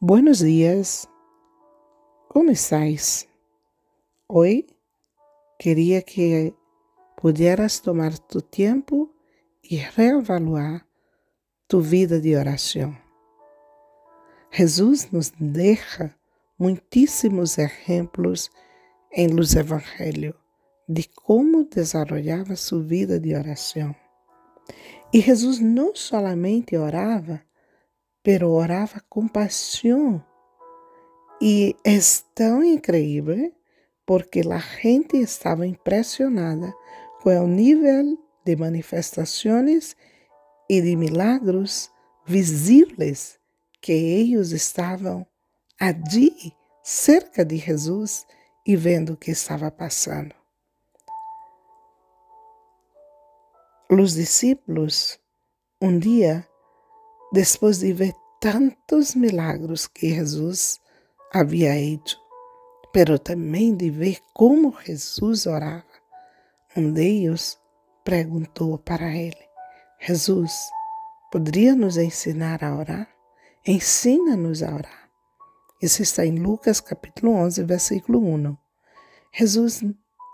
Buenos días, ¿cómo estáis? Hoy quería que pudieras tomar tu tiempo y reevaluar tu vida de oración. Jesús nos deja muitísimos ejemplos en los evangelios de cómo desarrollaba su vida de oración. E Jesus não solamente orava, pero orava com paixão. E é tão incrível porque a gente estava impressionada com o nível de manifestações e de milagros visíveis que eles estavam ali, cerca de Jesus e vendo o que estava passando. Os discípulos, um dia, depois de ver tantos milagros que Jesus havia feito, pero também de ver como Jesus orava, um deles perguntou para ele: Jesus, poderia nos ensinar a orar? Ensina-nos a orar. Isso está em Lucas capítulo 11, versículo 1. Jesus,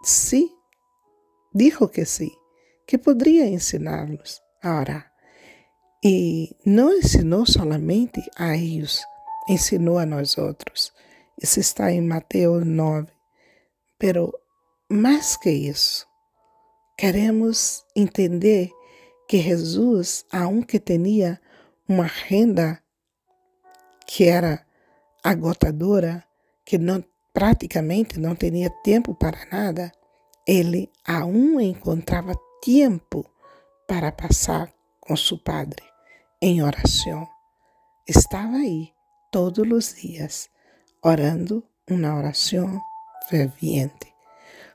sim, dijo que sim que poderia ensiná-los a orar. E não ensinou somente a eles, ensinou a nós outros. Isso está em Mateus 9. Pero mais que isso, queremos entender que Jesus, aunque tinha uma renda que era agotadora, que não praticamente não tinha tempo para nada, ele aún encontrava tempo para passar com seu padre em oração. Estava aí todos os dias, orando uma oração ferviente.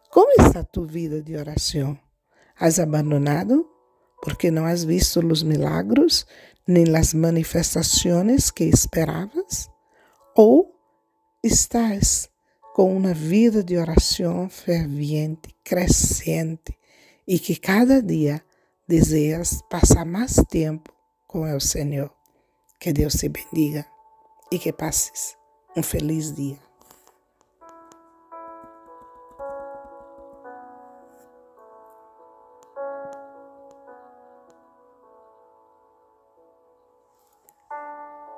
Como está tu vida de oração? Has abandonado porque não has visto os milagros nem as manifestações que esperavas? Ou estás com uma vida de oração ferviente, crescente, e que cada dia deseas passar mais tempo com o Senhor. Que Deus te bendiga e que passes um feliz dia.